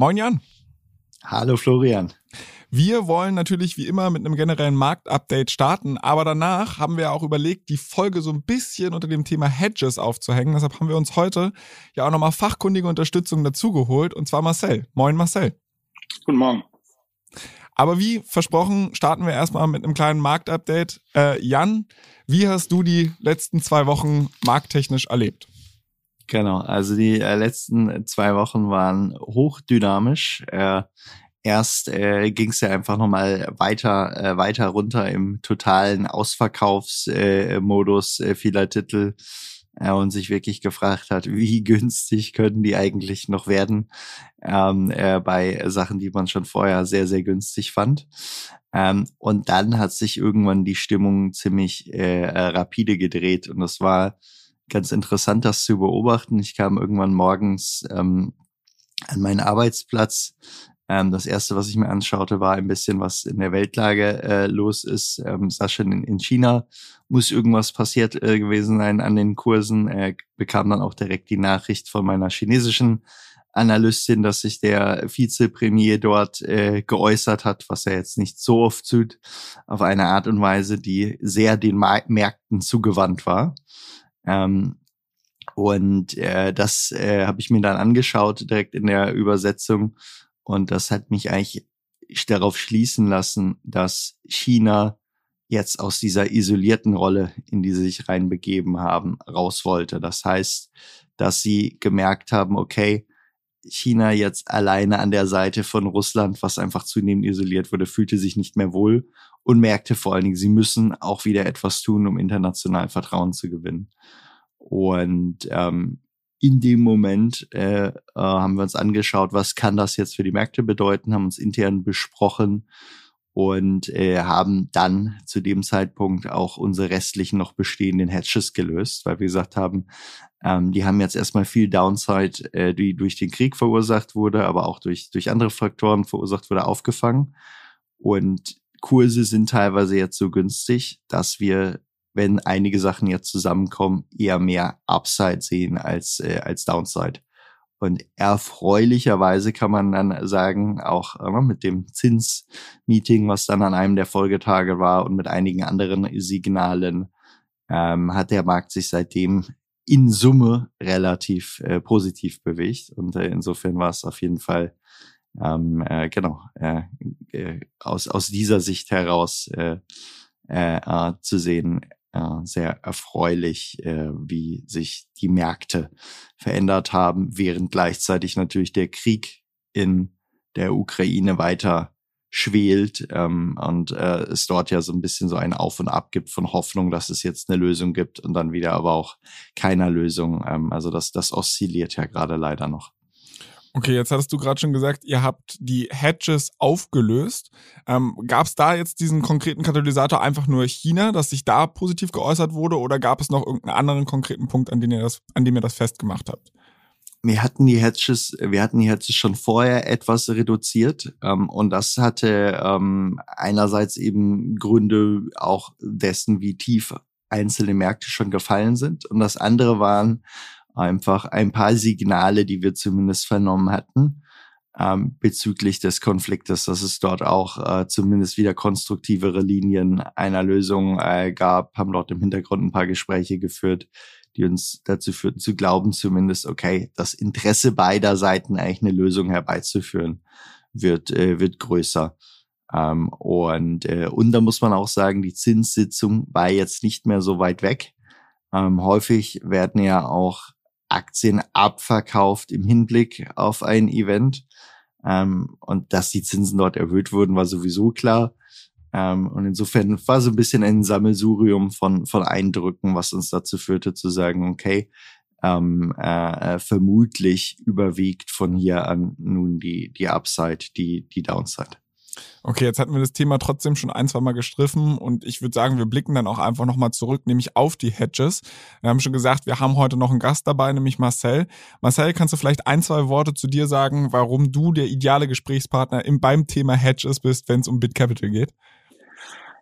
Moin Jan. Hallo Florian. Wir wollen natürlich wie immer mit einem generellen Marktupdate starten, aber danach haben wir auch überlegt, die Folge so ein bisschen unter dem Thema Hedges aufzuhängen. Deshalb haben wir uns heute ja auch nochmal fachkundige Unterstützung dazugeholt und zwar Marcel. Moin Marcel. Guten Morgen. Aber wie versprochen, starten wir erstmal mit einem kleinen Marktupdate. Äh, Jan, wie hast du die letzten zwei Wochen markttechnisch erlebt? Genau, also die äh, letzten zwei Wochen waren hochdynamisch. Äh, erst äh, ging es ja einfach nochmal weiter, äh, weiter runter im totalen Ausverkaufsmodus äh, vieler Titel äh, und sich wirklich gefragt hat, wie günstig können die eigentlich noch werden ähm, äh, bei Sachen, die man schon vorher sehr, sehr günstig fand. Ähm, und dann hat sich irgendwann die Stimmung ziemlich äh, rapide gedreht und das war ganz interessant, das zu beobachten. Ich kam irgendwann morgens ähm, an meinen Arbeitsplatz. Ähm, das erste, was ich mir anschaute, war ein bisschen, was in der Weltlage äh, los ist. Ähm, sah schon in, in China muss irgendwas passiert äh, gewesen sein an den Kursen. Er bekam dann auch direkt die Nachricht von meiner chinesischen Analystin, dass sich der Vizepremier dort äh, geäußert hat, was er jetzt nicht so oft tut, auf eine Art und Weise, die sehr den Märkten zugewandt war. Ähm, und äh, das äh, habe ich mir dann angeschaut, direkt in der Übersetzung. Und das hat mich eigentlich darauf schließen lassen, dass China jetzt aus dieser isolierten Rolle, in die sie sich reinbegeben haben, raus wollte. Das heißt, dass sie gemerkt haben, okay, China jetzt alleine an der Seite von Russland, was einfach zunehmend isoliert wurde, fühlte sich nicht mehr wohl und merkte vor allen Dingen, sie müssen auch wieder etwas tun, um international Vertrauen zu gewinnen. Und ähm, in dem Moment äh, äh, haben wir uns angeschaut, was kann das jetzt für die Märkte bedeuten, haben uns intern besprochen und äh, haben dann zu dem Zeitpunkt auch unsere restlichen noch bestehenden Hedges gelöst, weil wir gesagt haben, ähm, die haben jetzt erstmal viel Downside, äh, die durch den Krieg verursacht wurde, aber auch durch, durch andere Faktoren verursacht wurde, aufgefangen. Und Kurse sind teilweise jetzt so günstig, dass wir, wenn einige Sachen jetzt zusammenkommen, eher mehr Upside sehen als, äh, als Downside. Und erfreulicherweise kann man dann sagen, auch äh, mit dem Zinsmeeting, was dann an einem der Folgetage war und mit einigen anderen Signalen, ähm, hat der Markt sich seitdem in Summe relativ äh, positiv bewegt. Und äh, insofern war es auf jeden Fall ähm, äh, genau äh, äh, aus aus dieser Sicht heraus äh, äh, zu sehen sehr erfreulich, äh, wie sich die Märkte verändert haben, während gleichzeitig natürlich der Krieg in der Ukraine weiter schwelt ähm, und äh, es dort ja so ein bisschen so ein Auf und Ab gibt von Hoffnung, dass es jetzt eine Lösung gibt und dann wieder aber auch keiner Lösung. Ähm, also das, das oszilliert ja gerade leider noch. Okay, jetzt hattest du gerade schon gesagt, ihr habt die Hedges aufgelöst. Ähm, gab es da jetzt diesen konkreten Katalysator einfach nur China, dass sich da positiv geäußert wurde, oder gab es noch irgendeinen anderen konkreten Punkt, an dem ihr das, an dem ihr das festgemacht habt? Wir hatten die Hedges, wir hatten die Hedges schon vorher etwas reduziert ähm, und das hatte ähm, einerseits eben Gründe auch dessen, wie tief einzelne Märkte schon gefallen sind und das andere waren einfach ein paar Signale, die wir zumindest vernommen hatten ähm, bezüglich des Konfliktes, dass es dort auch äh, zumindest wieder konstruktivere Linien einer Lösung äh, gab, haben dort im Hintergrund ein paar Gespräche geführt, die uns dazu führten zu glauben zumindest, okay, das Interesse beider Seiten eigentlich eine Lösung herbeizuführen wird, äh, wird größer. Ähm, und, äh, und da muss man auch sagen, die Zinssitzung war jetzt nicht mehr so weit weg. Ähm, häufig werden ja auch Aktien abverkauft im Hinblick auf ein Event. Ähm, und dass die Zinsen dort erhöht wurden, war sowieso klar. Ähm, und insofern war so ein bisschen ein Sammelsurium von, von Eindrücken, was uns dazu führte zu sagen, okay, ähm, äh, vermutlich überwiegt von hier an nun die, die Upside, die, die Downside. Okay, jetzt hatten wir das Thema trotzdem schon ein, zwei Mal gestriffen und ich würde sagen, wir blicken dann auch einfach nochmal zurück, nämlich auf die Hedges. Wir haben schon gesagt, wir haben heute noch einen Gast dabei, nämlich Marcel. Marcel, kannst du vielleicht ein, zwei Worte zu dir sagen, warum du der ideale Gesprächspartner im, beim Thema Hedges bist, wenn es um BitCapital geht?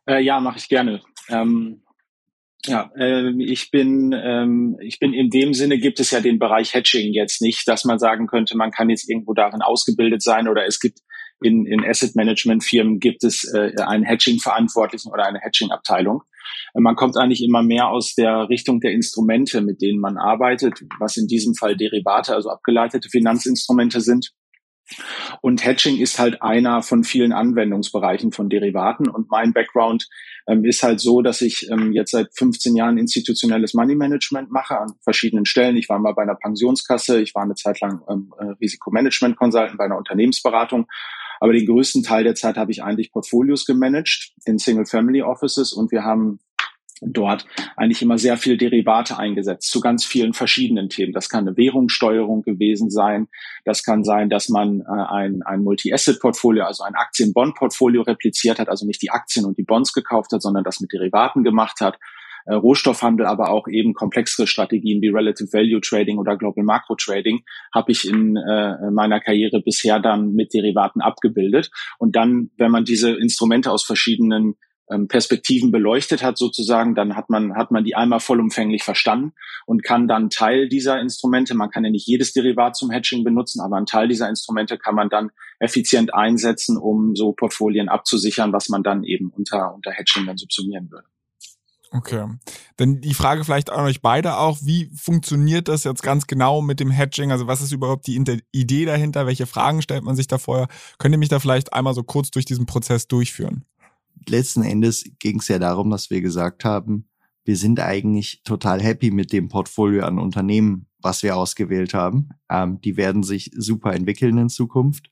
Äh, ja, mache ich gerne. Ähm, ja, äh, ich bin ähm, ich bin in dem Sinne gibt es ja den Bereich Hedging jetzt nicht, dass man sagen könnte, man kann jetzt irgendwo darin ausgebildet sein oder es gibt in, in Asset Management Firmen gibt es äh, einen Hedging Verantwortlichen oder eine Hedging Abteilung. Äh, man kommt eigentlich immer mehr aus der Richtung der Instrumente, mit denen man arbeitet, was in diesem Fall Derivate, also abgeleitete Finanzinstrumente sind. Und Hedging ist halt einer von vielen Anwendungsbereichen von Derivaten. Und mein Background ähm, ist halt so, dass ich ähm, jetzt seit 15 Jahren institutionelles Money Management mache an verschiedenen Stellen. Ich war mal bei einer Pensionskasse, ich war eine Zeit lang ähm, äh, Risikomanagement Consultant bei einer Unternehmensberatung. Aber den größten Teil der Zeit habe ich eigentlich Portfolios gemanagt in Single Family Offices und wir haben dort eigentlich immer sehr viel Derivate eingesetzt zu ganz vielen verschiedenen Themen. Das kann eine Währungssteuerung gewesen sein. Das kann sein, dass man äh, ein, ein Multi-Asset-Portfolio, also ein Aktien-Bond-Portfolio repliziert hat, also nicht die Aktien und die Bonds gekauft hat, sondern das mit Derivaten gemacht hat. Äh, Rohstoffhandel, aber auch eben komplexere Strategien wie Relative Value Trading oder Global Macro Trading habe ich in äh, meiner Karriere bisher dann mit Derivaten abgebildet. Und dann, wenn man diese Instrumente aus verschiedenen ähm, Perspektiven beleuchtet hat sozusagen, dann hat man, hat man die einmal vollumfänglich verstanden und kann dann Teil dieser Instrumente, man kann ja nicht jedes Derivat zum Hedging benutzen, aber einen Teil dieser Instrumente kann man dann effizient einsetzen, um so Portfolien abzusichern, was man dann eben unter, unter Hedging dann subsumieren würde. Okay. Dann die Frage vielleicht an euch beide auch, wie funktioniert das jetzt ganz genau mit dem Hedging? Also was ist überhaupt die Idee dahinter? Welche Fragen stellt man sich da vorher? Könnt ihr mich da vielleicht einmal so kurz durch diesen Prozess durchführen? letzten Endes ging es ja darum, dass wir gesagt haben, wir sind eigentlich total happy mit dem Portfolio an Unternehmen, was wir ausgewählt haben. Ähm, die werden sich super entwickeln in Zukunft.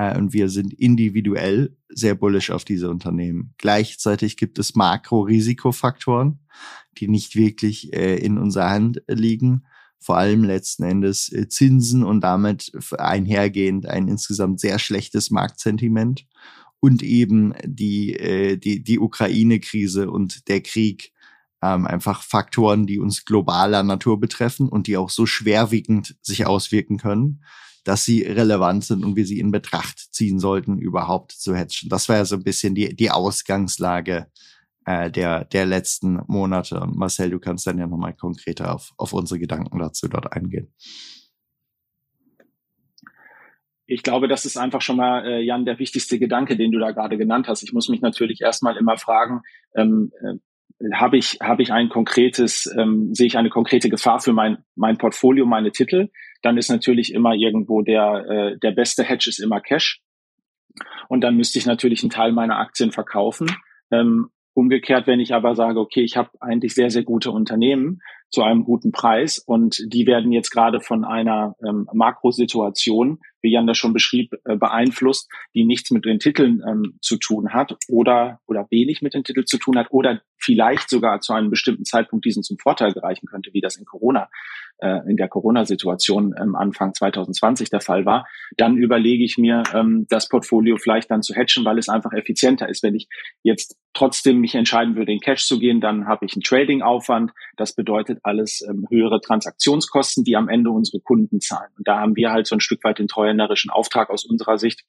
Äh, und wir sind individuell sehr bullish auf diese Unternehmen. Gleichzeitig gibt es Makro-Risikofaktoren, die nicht wirklich äh, in unserer Hand liegen. Vor allem letzten Endes äh, Zinsen und damit einhergehend ein insgesamt sehr schlechtes Marktsentiment und eben die, die, die Ukraine-Krise und der Krieg ähm, einfach Faktoren, die uns globaler Natur betreffen und die auch so schwerwiegend sich auswirken können, dass sie relevant sind und wir sie in Betracht ziehen sollten, überhaupt zu hatchen. Das war ja so ein bisschen die, die Ausgangslage äh, der, der letzten Monate. Und Marcel, du kannst dann ja nochmal konkreter auf, auf unsere Gedanken dazu dort eingehen. ich glaube, das ist einfach schon mal, äh, Jan, der wichtigste Gedanke, den du da gerade genannt hast. Ich muss mich natürlich erstmal immer fragen, ähm, äh, habe ich, habe ich ein konkretes, ähm, sehe ich eine konkrete Gefahr für mein, mein Portfolio, meine Titel? Dann ist natürlich immer irgendwo der, äh, der beste Hedge ist immer Cash. Und dann müsste ich natürlich einen Teil meiner Aktien verkaufen. Ähm, umgekehrt, wenn ich aber sage, okay, ich habe eigentlich sehr, sehr gute Unternehmen, zu einem guten Preis. Und die werden jetzt gerade von einer ähm, Makrosituation, wie Jan das schon beschrieb, äh, beeinflusst, die nichts mit den Titeln ähm, zu tun hat oder, oder wenig mit den Titeln zu tun hat oder vielleicht sogar zu einem bestimmten Zeitpunkt diesen zum Vorteil gereichen könnte, wie das in Corona äh, in der Corona-Situation ähm, Anfang 2020 der Fall war, dann überlege ich mir, ähm, das Portfolio vielleicht dann zu hatchen, weil es einfach effizienter ist. Wenn ich jetzt trotzdem mich entscheiden würde, in Cash zu gehen, dann habe ich einen Trading-Aufwand. Das bedeutet alles ähm, höhere Transaktionskosten, die am Ende unsere Kunden zahlen. Und da haben wir halt so ein Stück weit den treuhänderischen Auftrag aus unserer Sicht,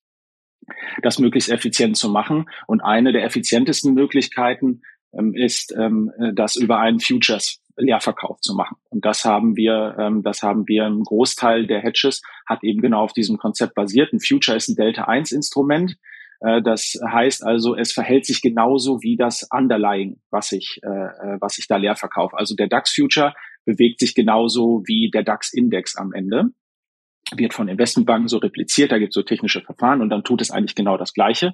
das möglichst effizient zu machen. Und eine der effizientesten Möglichkeiten ähm, ist, ähm, das über einen Futures Leerverkauf zu machen. Und das haben wir, ähm, das haben wir im Großteil der Hedges hat eben genau auf diesem Konzept basiert. Ein Future ist ein Delta 1 Instrument. Äh, das heißt also, es verhält sich genauso wie das Underlying, was ich, äh, äh was ich da leer verkaufe. Also der DAX Future bewegt sich genauso wie der DAX Index am Ende wird von Investmentbanken so repliziert, da gibt es so technische Verfahren und dann tut es eigentlich genau das Gleiche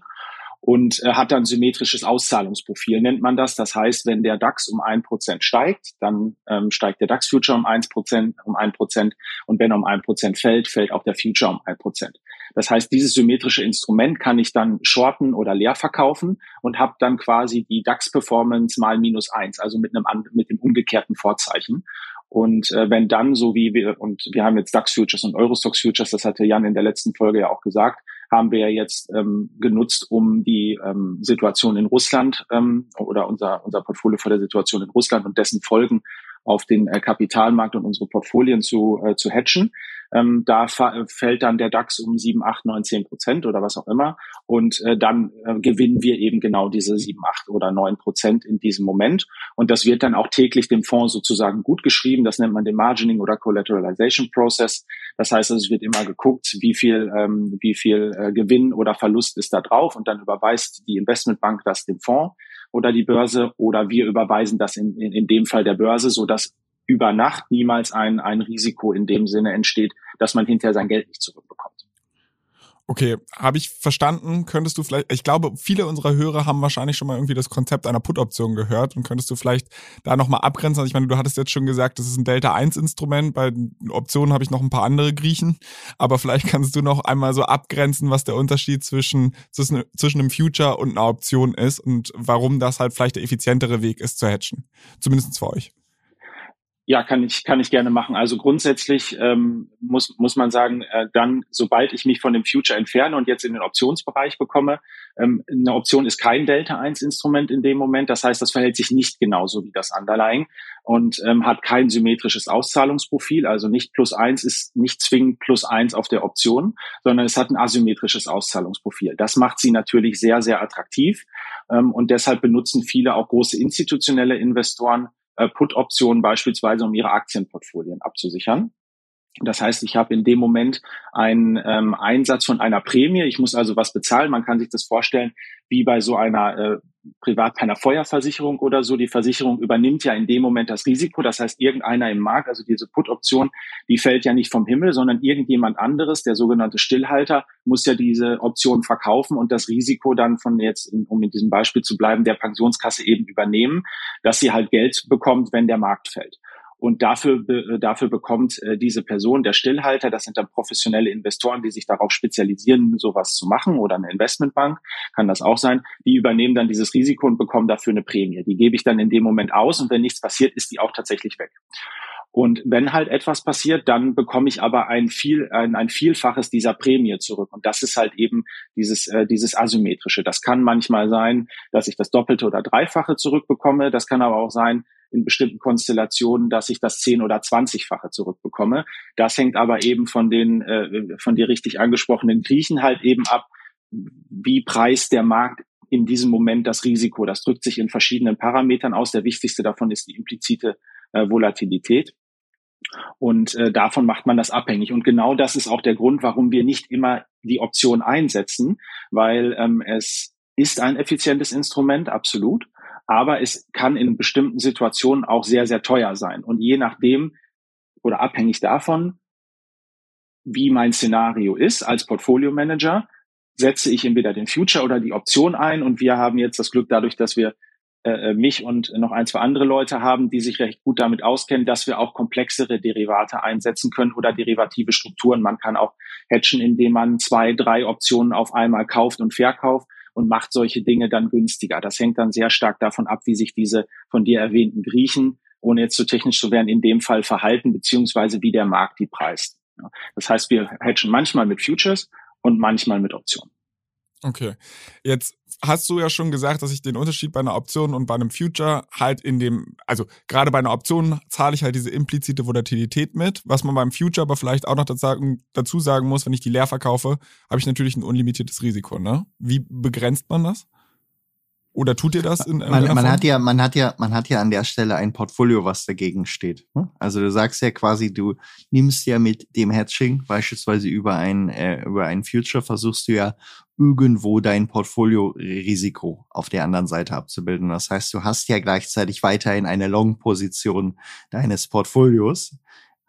und äh, hat dann symmetrisches Auszahlungsprofil, nennt man das. Das heißt, wenn der DAX um ein Prozent steigt, dann ähm, steigt der DAX Future um eins Prozent, um ein Prozent und wenn er um ein Prozent fällt, fällt auch der Future um ein Prozent. Das heißt, dieses symmetrische Instrument kann ich dann shorten oder leer verkaufen und habe dann quasi die DAX-Performance mal minus eins, also mit einem mit dem umgekehrten Vorzeichen. Und äh, wenn dann, so wie wir, und wir haben jetzt DAX Futures und Eurostox Futures, das hatte Jan in der letzten Folge ja auch gesagt, haben wir jetzt ähm, genutzt, um die ähm, Situation in Russland ähm, oder unser, unser Portfolio vor der Situation in Russland und dessen Folgen auf den äh, Kapitalmarkt und unsere Portfolien zu, äh, zu hatchen. Ähm, da fällt dann der DAX um 7, 8, 9, 10 Prozent oder was auch immer. Und äh, dann äh, gewinnen wir eben genau diese 7, 8 oder 9 Prozent in diesem Moment. Und das wird dann auch täglich dem Fonds sozusagen gut geschrieben. Das nennt man den Margining oder Collateralization Process. Das heißt, es wird immer geguckt, wie viel, ähm, wie viel äh, Gewinn oder Verlust ist da drauf. Und dann überweist die Investmentbank das dem Fonds oder die Börse oder wir überweisen das in, in, in dem Fall der Börse, so dass über Nacht niemals ein, ein Risiko in dem Sinne entsteht, dass man hinterher sein Geld nicht zurückbekommt. Okay, habe ich verstanden. Könntest du vielleicht, ich glaube, viele unserer Hörer haben wahrscheinlich schon mal irgendwie das Konzept einer Put-Option gehört und könntest du vielleicht da nochmal abgrenzen? Also ich meine, du hattest jetzt schon gesagt, das ist ein Delta-1-Instrument. Bei Optionen habe ich noch ein paar andere Griechen. Aber vielleicht kannst du noch einmal so abgrenzen, was der Unterschied zwischen, zwischen, zwischen einem Future und einer Option ist und warum das halt vielleicht der effizientere Weg ist zu hatchen. Zumindest für euch. Ja, kann ich, kann ich gerne machen. Also grundsätzlich ähm, muss, muss man sagen, äh, dann, sobald ich mich von dem Future entferne und jetzt in den Optionsbereich bekomme, ähm, eine Option ist kein Delta-1-Instrument in dem Moment. Das heißt, das verhält sich nicht genauso wie das Underlying und ähm, hat kein symmetrisches Auszahlungsprofil. Also nicht plus eins ist nicht zwingend plus eins auf der Option, sondern es hat ein asymmetrisches Auszahlungsprofil. Das macht sie natürlich sehr, sehr attraktiv. Ähm, und deshalb benutzen viele auch große institutionelle Investoren äh, Put-Optionen beispielsweise, um ihre Aktienportfolien abzusichern. Das heißt, ich habe in dem Moment einen ähm, Einsatz von einer Prämie. Ich muss also was bezahlen. Man kann sich das vorstellen wie bei so einer äh, privat bei einer Feuerversicherung oder so. Die Versicherung übernimmt ja in dem Moment das Risiko. Das heißt, irgendeiner im Markt, also diese Put-Option, die fällt ja nicht vom Himmel, sondern irgendjemand anderes, der sogenannte Stillhalter, muss ja diese Option verkaufen und das Risiko dann von jetzt, um in diesem Beispiel zu bleiben, der Pensionskasse eben übernehmen, dass sie halt Geld bekommt, wenn der Markt fällt. Und dafür, äh, dafür bekommt äh, diese Person, der Stillhalter, das sind dann professionelle Investoren, die sich darauf spezialisieren, sowas zu machen oder eine Investmentbank, kann das auch sein, die übernehmen dann dieses Risiko und bekommen dafür eine Prämie. Die gebe ich dann in dem Moment aus und wenn nichts passiert, ist die auch tatsächlich weg. Und wenn halt etwas passiert, dann bekomme ich aber ein viel ein, ein Vielfaches dieser Prämie zurück. Und das ist halt eben dieses äh, dieses asymmetrische. Das kann manchmal sein, dass ich das Doppelte oder Dreifache zurückbekomme. Das kann aber auch sein, in bestimmten Konstellationen, dass ich das zehn- oder zwanzigfache zurückbekomme. Das hängt aber eben von den äh, von dir richtig angesprochenen Griechen halt eben ab, wie preist der Markt in diesem Moment das Risiko. Das drückt sich in verschiedenen Parametern aus. Der wichtigste davon ist die implizite äh, Volatilität. Und äh, davon macht man das abhängig. Und genau das ist auch der Grund, warum wir nicht immer die Option einsetzen, weil ähm, es ist ein effizientes Instrument, absolut aber es kann in bestimmten Situationen auch sehr, sehr teuer sein. Und je nachdem oder abhängig davon, wie mein Szenario ist als Portfolio Manager, setze ich entweder den Future oder die Option ein. Und wir haben jetzt das Glück dadurch, dass wir äh, mich und noch ein, zwei andere Leute haben, die sich recht gut damit auskennen, dass wir auch komplexere Derivate einsetzen können oder derivative Strukturen. Man kann auch hatchen, indem man zwei, drei Optionen auf einmal kauft und verkauft und macht solche Dinge dann günstiger. Das hängt dann sehr stark davon ab, wie sich diese von dir erwähnten Griechen, ohne jetzt zu so technisch zu werden, in dem Fall verhalten, beziehungsweise wie der Markt die preist. Das heißt, wir hedgen manchmal mit Futures und manchmal mit Optionen. Okay. Jetzt hast du ja schon gesagt, dass ich den Unterschied bei einer Option und bei einem Future halt in dem, also gerade bei einer Option zahle ich halt diese implizite Volatilität mit. Was man beim Future aber vielleicht auch noch dazu sagen muss, wenn ich die leer verkaufe, habe ich natürlich ein unlimitiertes Risiko. Ne? Wie begrenzt man das? Oder tut ihr das in man, man hat ja, man hat ja, man hat ja an der Stelle ein Portfolio, was dagegen steht. Ne? Also du sagst ja quasi, du nimmst ja mit dem Hatching beispielsweise über ein äh, über ein Future versuchst du ja irgendwo dein Portfolio-Risiko auf der anderen Seite abzubilden. Das heißt, du hast ja gleichzeitig weiterhin eine Long-Position deines Portfolios.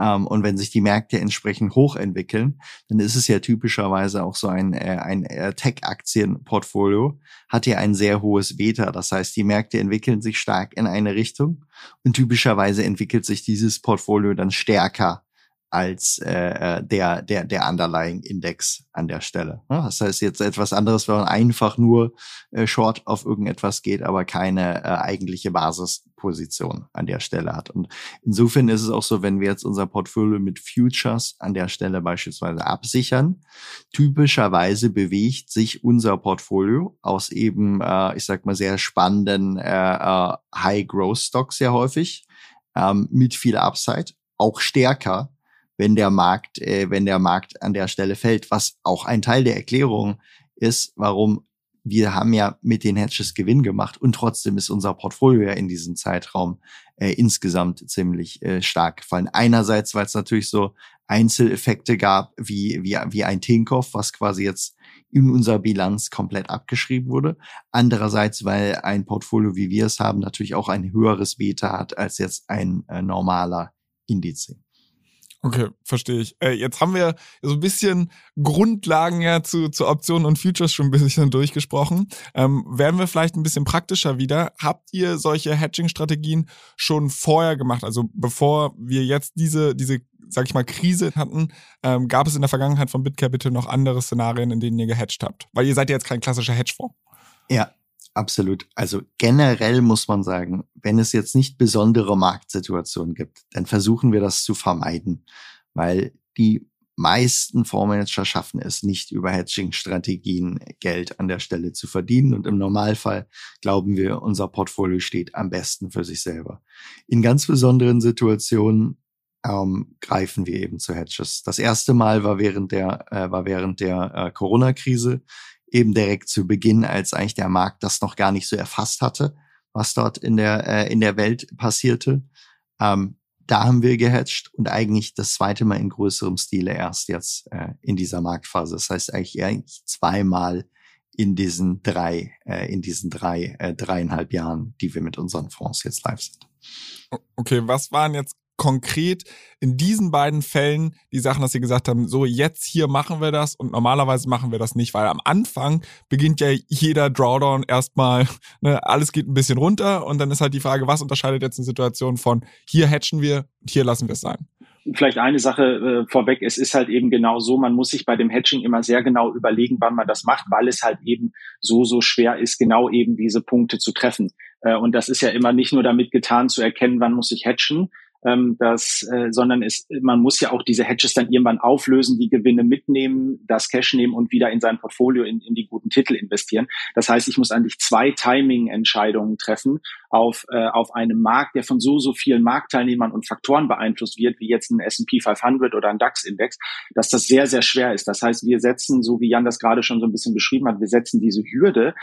Ähm, und wenn sich die Märkte entsprechend hochentwickeln, dann ist es ja typischerweise auch so ein, äh, ein äh, Tech-Aktien-Portfolio, hat ja ein sehr hohes Beta. Das heißt, die Märkte entwickeln sich stark in eine Richtung und typischerweise entwickelt sich dieses Portfolio dann stärker als äh, äh, der, der, der Underlying Index an der Stelle. Das heißt jetzt etwas anderes, wenn man einfach nur äh, Short auf irgendetwas geht, aber keine äh, eigentliche Basisposition an der Stelle hat. Und insofern ist es auch so, wenn wir jetzt unser Portfolio mit Futures an der Stelle beispielsweise absichern, typischerweise bewegt sich unser Portfolio aus eben, äh, ich sag mal, sehr spannenden äh, äh, High-Growth-Stocks sehr häufig ähm, mit viel Upside, auch stärker wenn der Markt, äh, wenn der Markt an der Stelle fällt, was auch ein Teil der Erklärung ist, warum wir haben ja mit den Hedges Gewinn gemacht und trotzdem ist unser Portfolio ja in diesem Zeitraum äh, insgesamt ziemlich äh, stark gefallen. Einerseits, weil es natürlich so Einzeleffekte gab, wie, wie, wie ein Tinkoff, was quasi jetzt in unserer Bilanz komplett abgeschrieben wurde. Andererseits, weil ein Portfolio, wie wir es haben, natürlich auch ein höheres Beta hat als jetzt ein äh, normaler Indiz. Okay, verstehe ich. Äh, jetzt haben wir so ein bisschen Grundlagen ja zu, zu Optionen und Futures schon ein bisschen durchgesprochen. Ähm, werden wir vielleicht ein bisschen praktischer wieder. Habt ihr solche Hedging-Strategien schon vorher gemacht? Also bevor wir jetzt diese, diese, sag ich mal, Krise hatten, ähm, gab es in der Vergangenheit von BitCapital noch andere Szenarien, in denen ihr gehatcht habt? Weil ihr seid ja jetzt kein klassischer Hedgefonds. Ja, Absolut. Also generell muss man sagen, wenn es jetzt nicht besondere Marktsituationen gibt, dann versuchen wir das zu vermeiden, weil die meisten Fondsmanager schaffen es nicht, über Hedging-Strategien Geld an der Stelle zu verdienen. Und im Normalfall glauben wir, unser Portfolio steht am besten für sich selber. In ganz besonderen Situationen ähm, greifen wir eben zu Hedges. Das erste Mal war während der, äh, war während der äh, Corona-Krise eben direkt zu Beginn, als eigentlich der Markt das noch gar nicht so erfasst hatte, was dort in der, äh, in der Welt passierte. Ähm, da haben wir gehatcht und eigentlich das zweite Mal in größerem Stile erst jetzt äh, in dieser Marktphase. Das heißt eigentlich, eigentlich zweimal in diesen drei, äh, in diesen drei, äh, dreieinhalb Jahren, die wir mit unseren Fonds jetzt live sind. Okay, was waren jetzt konkret in diesen beiden Fällen die Sachen, dass sie gesagt haben, so jetzt hier machen wir das und normalerweise machen wir das nicht, weil am Anfang beginnt ja jeder Drawdown erstmal, ne, alles geht ein bisschen runter und dann ist halt die Frage, was unterscheidet jetzt eine Situation von hier hatchen wir und hier lassen wir es sein vielleicht eine Sache äh, vorweg, es ist halt eben genau so, man muss sich bei dem Hedging immer sehr genau überlegen, wann man das macht, weil es halt eben so, so schwer ist, genau eben diese Punkte zu treffen. Äh, und das ist ja immer nicht nur damit getan, zu erkennen, wann muss ich hedgen, ähm, das, äh, sondern es, man muss ja auch diese Hedges dann irgendwann auflösen, die Gewinne mitnehmen, das Cash nehmen und wieder in sein Portfolio in, in die guten Titel investieren. Das heißt, ich muss eigentlich zwei Timing-Entscheidungen treffen auf, äh, auf einem Markt, der von so, so vielen Marktteilnehmern und Faktoren beeinflusst wird, wie jetzt ein S&P 500 oder ein DAX-Index, dass das sehr, sehr schwer ist. Das heißt, wir setzen, so wie Jan das gerade schon so ein bisschen beschrieben hat, wir setzen diese Hürde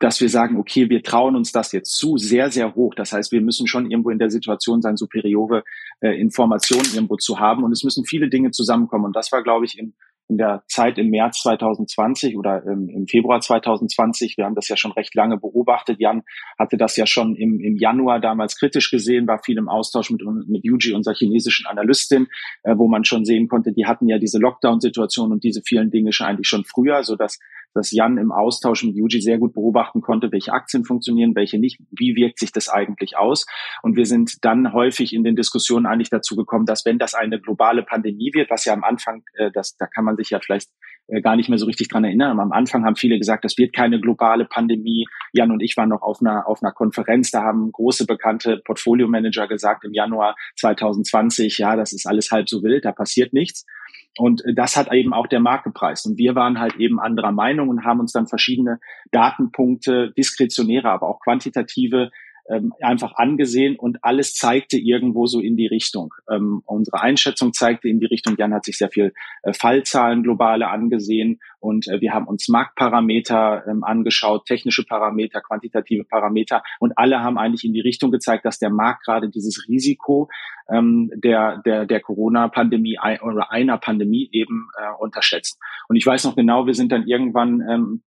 dass wir sagen, okay, wir trauen uns das jetzt zu, sehr, sehr hoch. Das heißt, wir müssen schon irgendwo in der Situation sein, superiore äh, Informationen irgendwo zu haben. Und es müssen viele Dinge zusammenkommen. Und das war, glaube ich, in, in der Zeit im März 2020 oder ähm, im Februar 2020, wir haben das ja schon recht lange beobachtet. Jan hatte das ja schon im, im Januar damals kritisch gesehen, war viel im Austausch mit, mit Yuji, unserer chinesischen Analystin, äh, wo man schon sehen konnte, die hatten ja diese Lockdown-Situation und diese vielen Dinge schon eigentlich schon früher, so dass dass Jan im Austausch mit Yuji sehr gut beobachten konnte, welche Aktien funktionieren, welche nicht, wie wirkt sich das eigentlich aus. Und wir sind dann häufig in den Diskussionen eigentlich dazu gekommen, dass wenn das eine globale Pandemie wird, was ja am Anfang, äh, das, da kann man sich ja vielleicht gar nicht mehr so richtig dran erinnern. Am Anfang haben viele gesagt, das wird keine globale Pandemie. Jan und ich waren noch auf einer, auf einer Konferenz, da haben große bekannte Portfolio-Manager gesagt im Januar 2020, ja, das ist alles halb so wild, da passiert nichts. Und das hat eben auch der Markt gepreist. Und wir waren halt eben anderer Meinung und haben uns dann verschiedene Datenpunkte, diskretionäre, aber auch quantitative ähm, einfach angesehen und alles zeigte irgendwo so in die Richtung. Ähm, unsere Einschätzung zeigte in die Richtung. Jan hat sich sehr viel äh, Fallzahlen globale angesehen und äh, wir haben uns Marktparameter ähm, angeschaut, technische Parameter, quantitative Parameter und alle haben eigentlich in die Richtung gezeigt, dass der Markt gerade dieses Risiko ähm, der der der Corona-Pandemie oder einer Pandemie eben äh, unterschätzt. Und ich weiß noch genau, wir sind dann irgendwann ähm,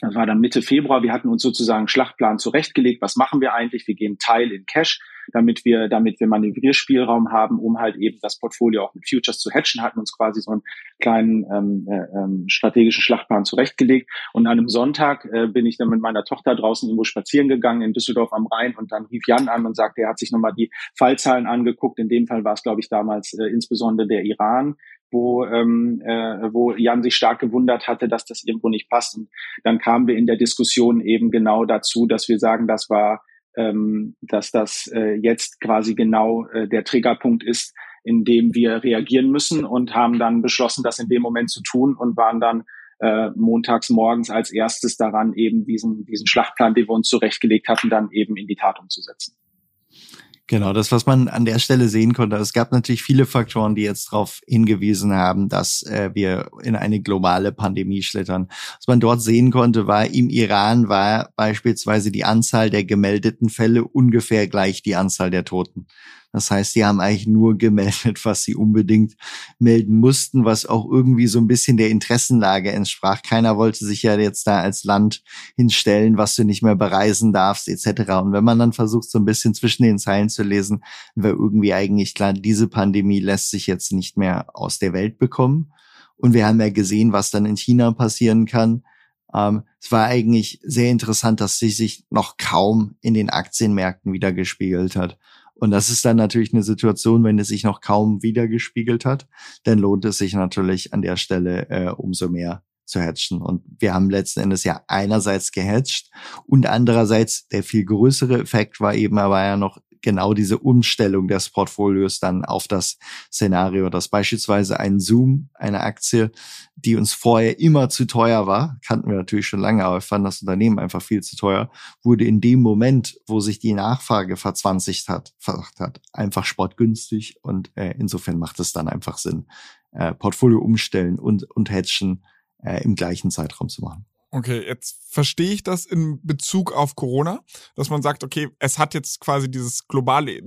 das war dann Mitte Februar. Wir hatten uns sozusagen Schlachtplan zurechtgelegt. Was machen wir eigentlich? Wir gehen Teil in Cash. damit wir, damit wir Manövrierspielraum haben, um halt eben das Portfolio auch mit Futures zu hatchen, hatten uns quasi so einen kleinen ähm, äh, ähm, strategischen Schlachtplan zurechtgelegt. Und an einem Sonntag äh, bin ich dann mit meiner Tochter draußen irgendwo spazieren gegangen in Düsseldorf am Rhein und dann rief Jan an und sagte, er hat sich nochmal die Fallzahlen angeguckt. In dem Fall war es, glaube ich, damals äh, insbesondere der Iran, wo, ähm, äh, wo Jan sich stark gewundert hatte, dass das irgendwo nicht passt. Und dann kamen wir in der Diskussion eben genau dazu, dass wir sagen, das war, ähm, dass das äh, jetzt quasi genau äh, der Triggerpunkt ist, in dem wir reagieren müssen und haben dann beschlossen, das in dem Moment zu tun und waren dann äh, montags morgens als erstes daran, eben diesen, diesen Schlachtplan, den wir uns zurechtgelegt hatten, dann eben in die Tat umzusetzen. Genau, das, was man an der Stelle sehen konnte. Es gab natürlich viele Faktoren, die jetzt darauf hingewiesen haben, dass äh, wir in eine globale Pandemie schlittern. Was man dort sehen konnte, war, im Iran war beispielsweise die Anzahl der gemeldeten Fälle ungefähr gleich die Anzahl der Toten. Das heißt, sie haben eigentlich nur gemeldet, was sie unbedingt melden mussten, was auch irgendwie so ein bisschen der Interessenlage entsprach. Keiner wollte sich ja jetzt da als Land hinstellen, was du nicht mehr bereisen darfst, etc. Und wenn man dann versucht, so ein bisschen zwischen den Zeilen zu lesen, war irgendwie eigentlich klar, diese Pandemie lässt sich jetzt nicht mehr aus der Welt bekommen. Und wir haben ja gesehen, was dann in China passieren kann. Ähm, es war eigentlich sehr interessant, dass sie sich noch kaum in den Aktienmärkten wieder gespiegelt hat. Und das ist dann natürlich eine Situation, wenn es sich noch kaum wiedergespiegelt hat, dann lohnt es sich natürlich an der Stelle äh, umso mehr zu hatchen. Und wir haben letzten Endes ja einerseits gehatcht und andererseits der viel größere Effekt war eben aber ja noch genau diese Umstellung des Portfolios dann auf das Szenario, dass beispielsweise ein Zoom, eine Aktie, die uns vorher immer zu teuer war, kannten wir natürlich schon lange, aber wir fanden das Unternehmen einfach viel zu teuer, wurde in dem Moment, wo sich die Nachfrage verzwanzigt hat, hat einfach sportgünstig und äh, insofern macht es dann einfach Sinn, äh, Portfolio umstellen und, und hatchen äh, im gleichen Zeitraum zu machen. Okay, jetzt verstehe ich das in Bezug auf Corona, dass man sagt, okay, es hat jetzt quasi dieses globale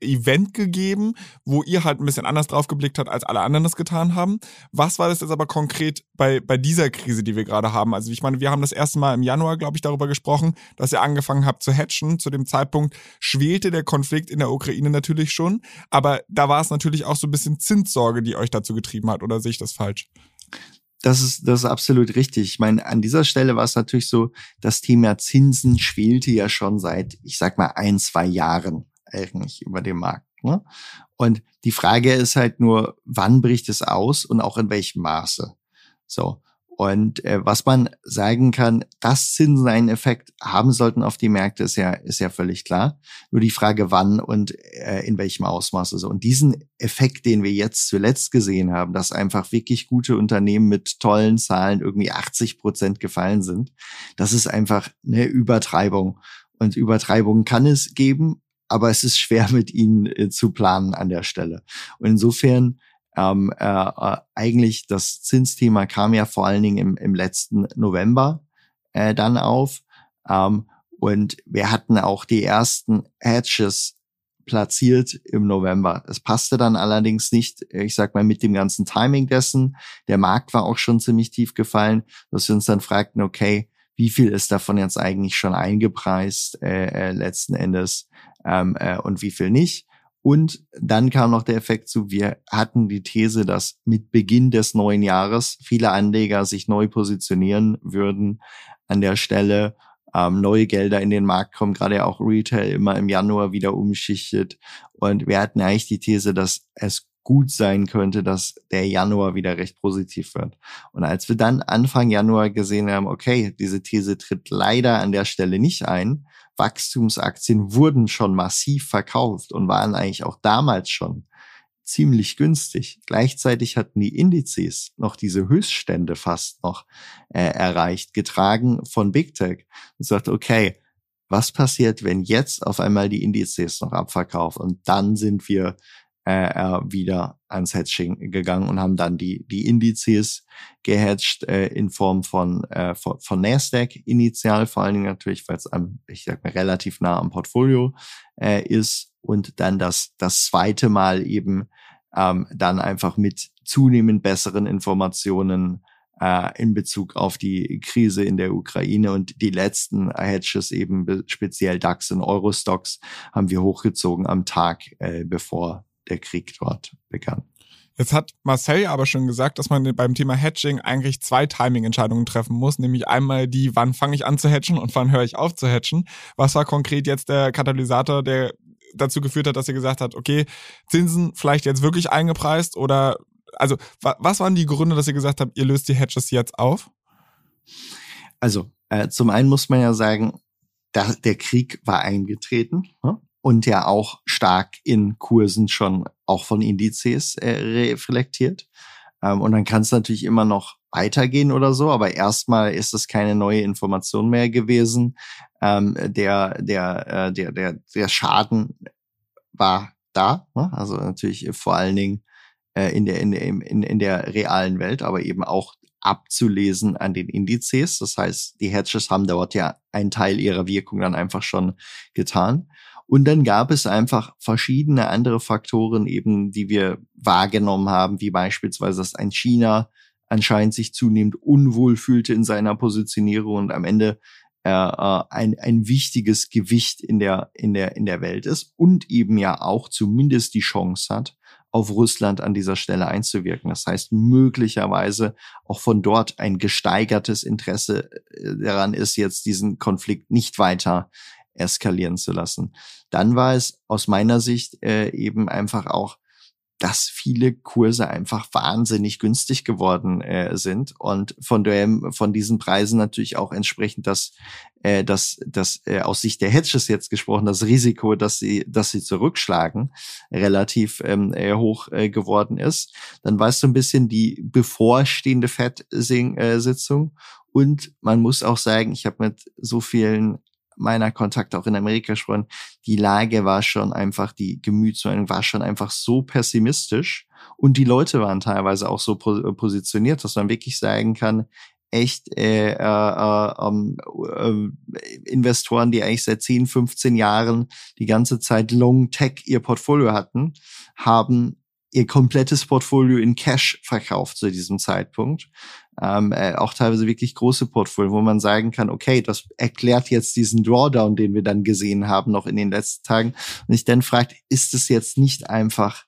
Event gegeben, wo ihr halt ein bisschen anders drauf geblickt habt, als alle anderen das getan haben. Was war das jetzt aber konkret bei, bei dieser Krise, die wir gerade haben? Also ich meine, wir haben das erste Mal im Januar, glaube ich, darüber gesprochen, dass ihr angefangen habt zu hatchen. Zu dem Zeitpunkt schwelte der Konflikt in der Ukraine natürlich schon, aber da war es natürlich auch so ein bisschen Zinssorge, die euch dazu getrieben hat, oder sehe ich das falsch? Das ist, das ist absolut richtig. Ich meine, an dieser Stelle war es natürlich so, das Thema Zinsen schwelte ja schon seit, ich sag mal, ein, zwei Jahren eigentlich über den Markt. Ne? Und die Frage ist halt nur, wann bricht es aus und auch in welchem Maße? So. Und äh, was man sagen kann, dass Zinsen einen Effekt haben sollten auf die Märkte, ist ja, ist ja völlig klar. Nur die Frage, wann und äh, in welchem Ausmaß. So. Und diesen Effekt, den wir jetzt zuletzt gesehen haben, dass einfach wirklich gute Unternehmen mit tollen Zahlen irgendwie 80 Prozent gefallen sind, das ist einfach eine Übertreibung. Und Übertreibungen kann es geben, aber es ist schwer mit ihnen äh, zu planen an der Stelle. Und insofern ähm, äh, äh, eigentlich das Zinsthema kam ja vor allen Dingen im, im letzten November äh, dann auf. Ähm, und wir hatten auch die ersten Hedges platziert im November. Es passte dann allerdings nicht, ich sag mal, mit dem ganzen Timing dessen. Der Markt war auch schon ziemlich tief gefallen, dass wir uns dann fragten, okay, wie viel ist davon jetzt eigentlich schon eingepreist äh, äh, letzten Endes ähm, äh, und wie viel nicht. Und dann kam noch der Effekt zu, wir hatten die These, dass mit Beginn des neuen Jahres viele Anleger sich neu positionieren würden an der Stelle, ähm, neue Gelder in den Markt kommen, gerade auch Retail immer im Januar wieder umschichtet. Und wir hatten eigentlich die These, dass es gut sein könnte, dass der Januar wieder recht positiv wird. Und als wir dann Anfang Januar gesehen haben, okay, diese These tritt leider an der Stelle nicht ein, Wachstumsaktien wurden schon massiv verkauft und waren eigentlich auch damals schon ziemlich günstig. Gleichzeitig hatten die Indizes noch diese Höchststände fast noch äh, erreicht, getragen von Big Tech und sagt, okay, was passiert, wenn jetzt auf einmal die Indizes noch abverkaufen und dann sind wir äh, äh, wieder ans Hedging gegangen und haben dann die, die Indizes gehatcht äh, in Form von, äh, von, von Nasdaq initial, vor allen Dingen natürlich, weil es am, ich sag mal, relativ nah am Portfolio äh, ist und dann das, das zweite Mal eben ähm, dann einfach mit zunehmend besseren Informationen äh, in Bezug auf die Krise in der Ukraine und die letzten Hedges eben speziell DAX und Eurostocks haben wir hochgezogen am Tag, äh, bevor der Krieg dort begann. Jetzt hat Marcel aber schon gesagt, dass man beim Thema Hedging eigentlich zwei Timing-Entscheidungen treffen muss, nämlich einmal die, wann fange ich an zu hedgen und wann höre ich auf zu hedgen. Was war konkret jetzt der Katalysator, der dazu geführt hat, dass ihr gesagt habt, okay, Zinsen vielleicht jetzt wirklich eingepreist oder also was waren die Gründe, dass ihr gesagt habt, ihr löst die Hedges jetzt auf? Also äh, zum einen muss man ja sagen, da, der Krieg war eingetreten ne? Und ja auch stark in Kursen schon auch von Indizes äh, reflektiert. Ähm, und dann kann es natürlich immer noch weitergehen oder so, aber erstmal ist es keine neue Information mehr gewesen. Ähm, der, der, äh, der, der, der Schaden war da, ne? also natürlich vor allen Dingen äh, in, der, in, in, in der realen Welt, aber eben auch abzulesen an den Indizes. Das heißt, die Hedges haben dort ja einen Teil ihrer Wirkung dann einfach schon getan. Und dann gab es einfach verschiedene andere Faktoren eben, die wir wahrgenommen haben, wie beispielsweise, dass ein China anscheinend sich zunehmend unwohl fühlte in seiner Positionierung und am Ende äh, äh, ein, ein wichtiges Gewicht in der, in, der, in der Welt ist und eben ja auch zumindest die Chance hat, auf Russland an dieser Stelle einzuwirken. Das heißt, möglicherweise auch von dort ein gesteigertes Interesse äh, daran ist, jetzt diesen Konflikt nicht weiter eskalieren zu lassen. Dann war es aus meiner Sicht äh, eben einfach auch dass viele Kurse einfach wahnsinnig günstig geworden äh, sind und von dem von diesen Preisen natürlich auch entsprechend das äh, das das äh, aus Sicht der Hedges jetzt gesprochen das Risiko, dass sie dass sie zurückschlagen relativ ähm, äh, hoch äh, geworden ist. Dann war es so ein bisschen die bevorstehende Fed-Sitzung und man muss auch sagen, ich habe mit so vielen meiner Kontakte auch in Amerika gesprochen, die Lage war schon einfach, die Gemütsmeinung war schon einfach so pessimistisch. Und die Leute waren teilweise auch so positioniert, dass man wirklich sagen kann, echt äh, äh, äh, äh, Investoren, die eigentlich seit 10, 15 Jahren die ganze Zeit Long Tech ihr Portfolio hatten, haben ihr komplettes Portfolio in Cash verkauft zu diesem Zeitpunkt. Ähm, äh, auch teilweise wirklich große Portfolio, wo man sagen kann, okay, das erklärt jetzt diesen Drawdown, den wir dann gesehen haben noch in den letzten Tagen. Und ich dann fragt, ist es jetzt nicht einfach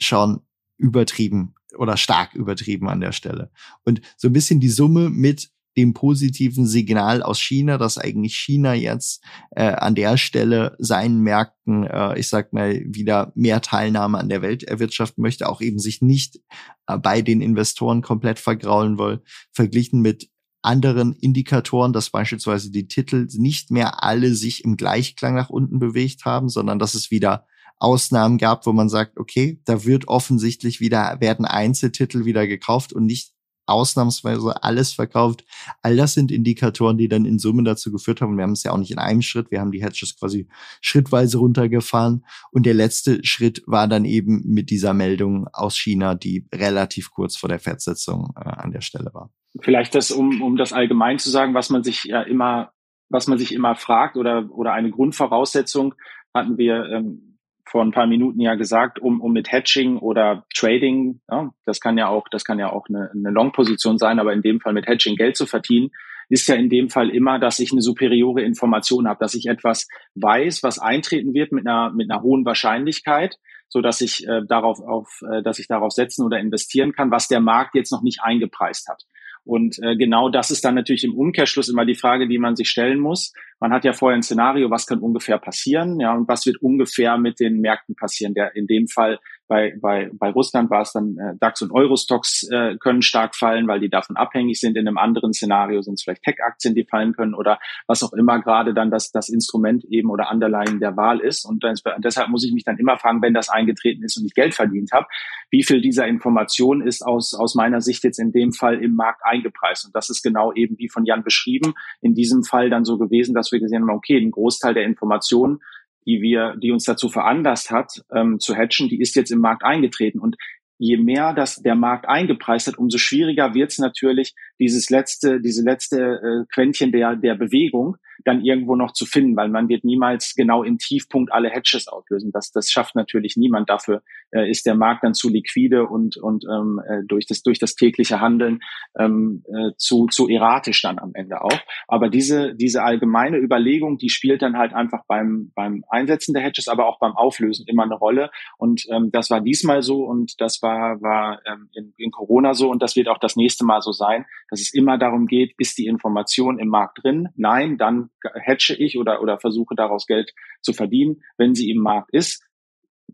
schon übertrieben oder stark übertrieben an der Stelle? Und so ein bisschen die Summe mit dem positiven Signal aus China, dass eigentlich China jetzt äh, an der Stelle seinen Märkten, äh, ich sag mal, wieder mehr Teilnahme an der Welt erwirtschaften möchte, auch eben sich nicht äh, bei den Investoren komplett vergraulen will, verglichen mit anderen Indikatoren, dass beispielsweise die Titel nicht mehr alle sich im Gleichklang nach unten bewegt haben, sondern dass es wieder Ausnahmen gab, wo man sagt, okay, da wird offensichtlich wieder, werden Einzeltitel wieder gekauft und nicht ausnahmsweise alles verkauft. All das sind Indikatoren, die dann in Summe dazu geführt haben. Wir haben es ja auch nicht in einem Schritt. Wir haben die Hedges quasi schrittweise runtergefahren. Und der letzte Schritt war dann eben mit dieser Meldung aus China, die relativ kurz vor der Fettsetzung äh, an der Stelle war. Vielleicht das, um, um das allgemein zu sagen, was man sich ja immer, was man sich immer fragt oder, oder eine Grundvoraussetzung hatten wir ähm, vor ein paar Minuten ja gesagt, um, um mit Hedging oder Trading, ja, das kann ja auch, das kann ja auch eine, eine Long-Position sein, aber in dem Fall mit Hedging Geld zu verdienen, ist ja in dem Fall immer, dass ich eine superiore Information habe, dass ich etwas weiß, was eintreten wird mit einer, mit einer hohen Wahrscheinlichkeit, so dass ich äh, darauf auf, äh, dass ich darauf setzen oder investieren kann, was der Markt jetzt noch nicht eingepreist hat. Und äh, genau das ist dann natürlich im Umkehrschluss immer die Frage, die man sich stellen muss. Man hat ja vorher ein Szenario, was kann ungefähr passieren, ja, und was wird ungefähr mit den Märkten passieren. Der in dem Fall bei, bei, bei Russland war es dann äh, DAX und Eurostocks äh, können stark fallen, weil die davon abhängig sind. In einem anderen Szenario sind es vielleicht Tech-Aktien, die fallen können oder was auch immer gerade dann das, das Instrument eben oder Underlying der Wahl ist. Und das, deshalb muss ich mich dann immer fragen, wenn das eingetreten ist und ich Geld verdient habe, wie viel dieser Information ist aus, aus meiner Sicht jetzt in dem Fall im Markt eingepreist. Und das ist genau eben wie von Jan beschrieben, in diesem Fall dann so gewesen, dass wir gesehen haben, okay, ein Großteil der Informationen die wir, die uns dazu veranlasst hat, ähm, zu hatchen, die ist jetzt im Markt eingetreten. Und je mehr das der Markt eingepreist hat, umso schwieriger wird es natürlich, dieses letzte, diese letzte äh, Quäntchen der, der Bewegung, dann irgendwo noch zu finden, weil man wird niemals genau im Tiefpunkt alle Hedges auslösen. Das, das schafft natürlich niemand. Dafür äh, ist der Markt dann zu liquide und, und ähm, äh, durch, das, durch das tägliche Handeln ähm, äh, zu, zu erratisch dann am Ende auch. Aber diese, diese allgemeine Überlegung, die spielt dann halt einfach beim, beim Einsetzen der Hedges, aber auch beim Auflösen immer eine Rolle. Und ähm, das war diesmal so und das war, war ähm, in, in Corona so und das wird auch das nächste Mal so sein, dass es immer darum geht, ist die Information im Markt drin? Nein, dann hedge ich oder, oder versuche daraus Geld zu verdienen. Wenn sie im Markt ist,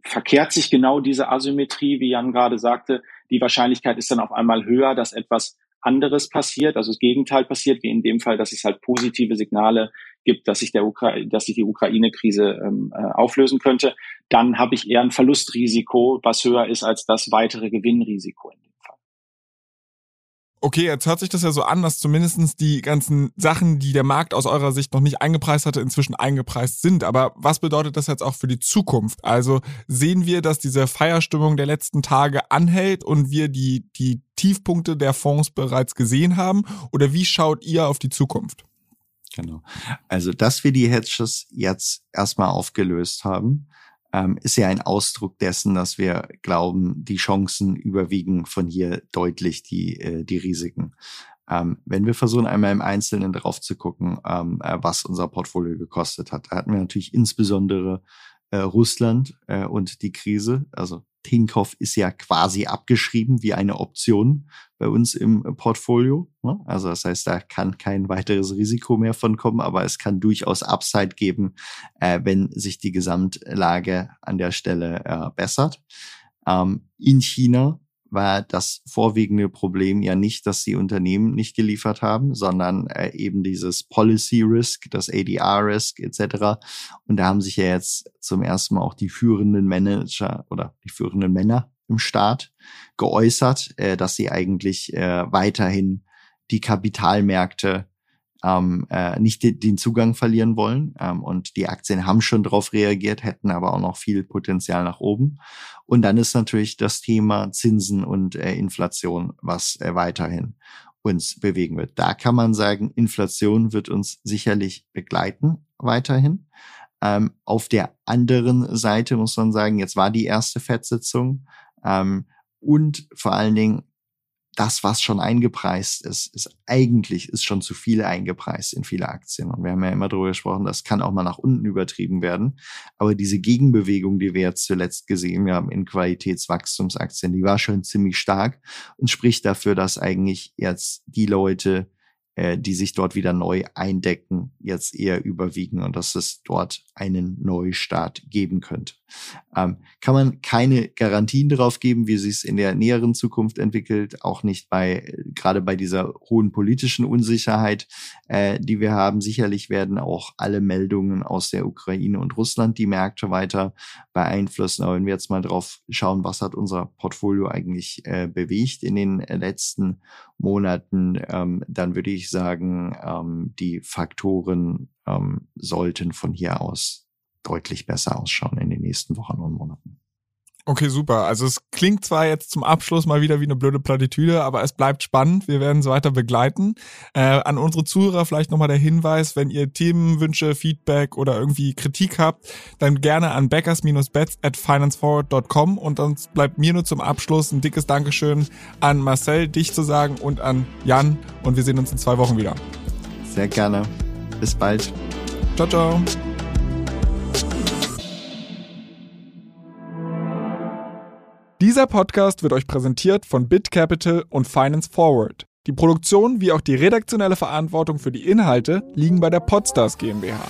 verkehrt sich genau diese Asymmetrie, wie Jan gerade sagte. Die Wahrscheinlichkeit ist dann auf einmal höher, dass etwas anderes passiert, also das Gegenteil passiert, wie in dem Fall, dass es halt positive Signale gibt, dass sich der Ukra dass sich die Ukraine-Krise ähm, äh, auflösen könnte, dann habe ich eher ein Verlustrisiko, was höher ist als das weitere Gewinnrisiko in. Okay, jetzt hört sich das ja so an, dass zumindestens die ganzen Sachen, die der Markt aus eurer Sicht noch nicht eingepreist hatte, inzwischen eingepreist sind. Aber was bedeutet das jetzt auch für die Zukunft? Also sehen wir, dass diese Feierstimmung der letzten Tage anhält und wir die, die Tiefpunkte der Fonds bereits gesehen haben? Oder wie schaut ihr auf die Zukunft? Genau. Also, dass wir die Hedges jetzt erstmal aufgelöst haben, ähm, ist ja ein Ausdruck dessen, dass wir glauben, die Chancen überwiegen von hier deutlich die, äh, die Risiken. Ähm, wenn wir versuchen, einmal im Einzelnen drauf zu gucken, ähm, äh, was unser Portfolio gekostet hat, da hatten wir natürlich insbesondere äh, Russland äh, und die Krise. Also Tinkoff ist ja quasi abgeschrieben wie eine Option bei uns im Portfolio. Ne? Also das heißt, da kann kein weiteres Risiko mehr von kommen, aber es kann durchaus Upside geben, äh, wenn sich die Gesamtlage an der Stelle äh, bessert. Ähm, in China war das vorwiegende Problem ja nicht, dass die Unternehmen nicht geliefert haben, sondern äh, eben dieses Policy Risk, das ADR Risk etc. Und da haben sich ja jetzt zum ersten Mal auch die führenden Manager oder die führenden Männer im Staat geäußert, äh, dass sie eigentlich äh, weiterhin die Kapitalmärkte ähm, äh, nicht den Zugang verlieren wollen. Ähm, und die Aktien haben schon darauf reagiert, hätten aber auch noch viel Potenzial nach oben. Und dann ist natürlich das Thema Zinsen und äh, Inflation, was äh, weiterhin uns bewegen wird. Da kann man sagen, Inflation wird uns sicherlich begleiten weiterhin. Ähm, auf der anderen Seite muss man sagen, jetzt war die erste Fettsitzung ähm, und vor allen Dingen das, was schon eingepreist ist, ist eigentlich ist schon zu viel eingepreist in viele Aktien. Und wir haben ja immer darüber gesprochen, das kann auch mal nach unten übertrieben werden. Aber diese Gegenbewegung, die wir jetzt zuletzt gesehen haben in Qualitätswachstumsaktien, die war schon ziemlich stark und spricht dafür, dass eigentlich jetzt die Leute, äh, die sich dort wieder neu eindecken, jetzt eher überwiegen und dass es dort einen Neustart geben könnte. Ähm, kann man keine Garantien darauf geben, wie sich es in der näheren Zukunft entwickelt, auch nicht bei gerade bei dieser hohen politischen Unsicherheit, äh, die wir haben. Sicherlich werden auch alle Meldungen aus der Ukraine und Russland die Märkte weiter beeinflussen. Aber wenn wir jetzt mal drauf schauen, was hat unser Portfolio eigentlich äh, bewegt in den letzten Monaten, ähm, dann würde ich sagen, ähm, die Faktoren ähm, sollten von hier aus deutlich besser ausschauen in den nächsten Wochen und Monaten. Okay, super. Also es klingt zwar jetzt zum Abschluss mal wieder wie eine blöde Plattitüde, aber es bleibt spannend. Wir werden es weiter begleiten. Äh, an unsere Zuhörer vielleicht nochmal der Hinweis, wenn ihr Themenwünsche, Feedback oder irgendwie Kritik habt, dann gerne an backers-bets at financeforward.com und dann bleibt mir nur zum Abschluss ein dickes Dankeschön an Marcel, dich zu sagen und an Jan und wir sehen uns in zwei Wochen wieder. Sehr gerne. Bis bald. Ciao, ciao. Dieser Podcast wird euch präsentiert von BitCapital und Finance Forward. Die Produktion wie auch die redaktionelle Verantwortung für die Inhalte liegen bei der Podstars GmbH.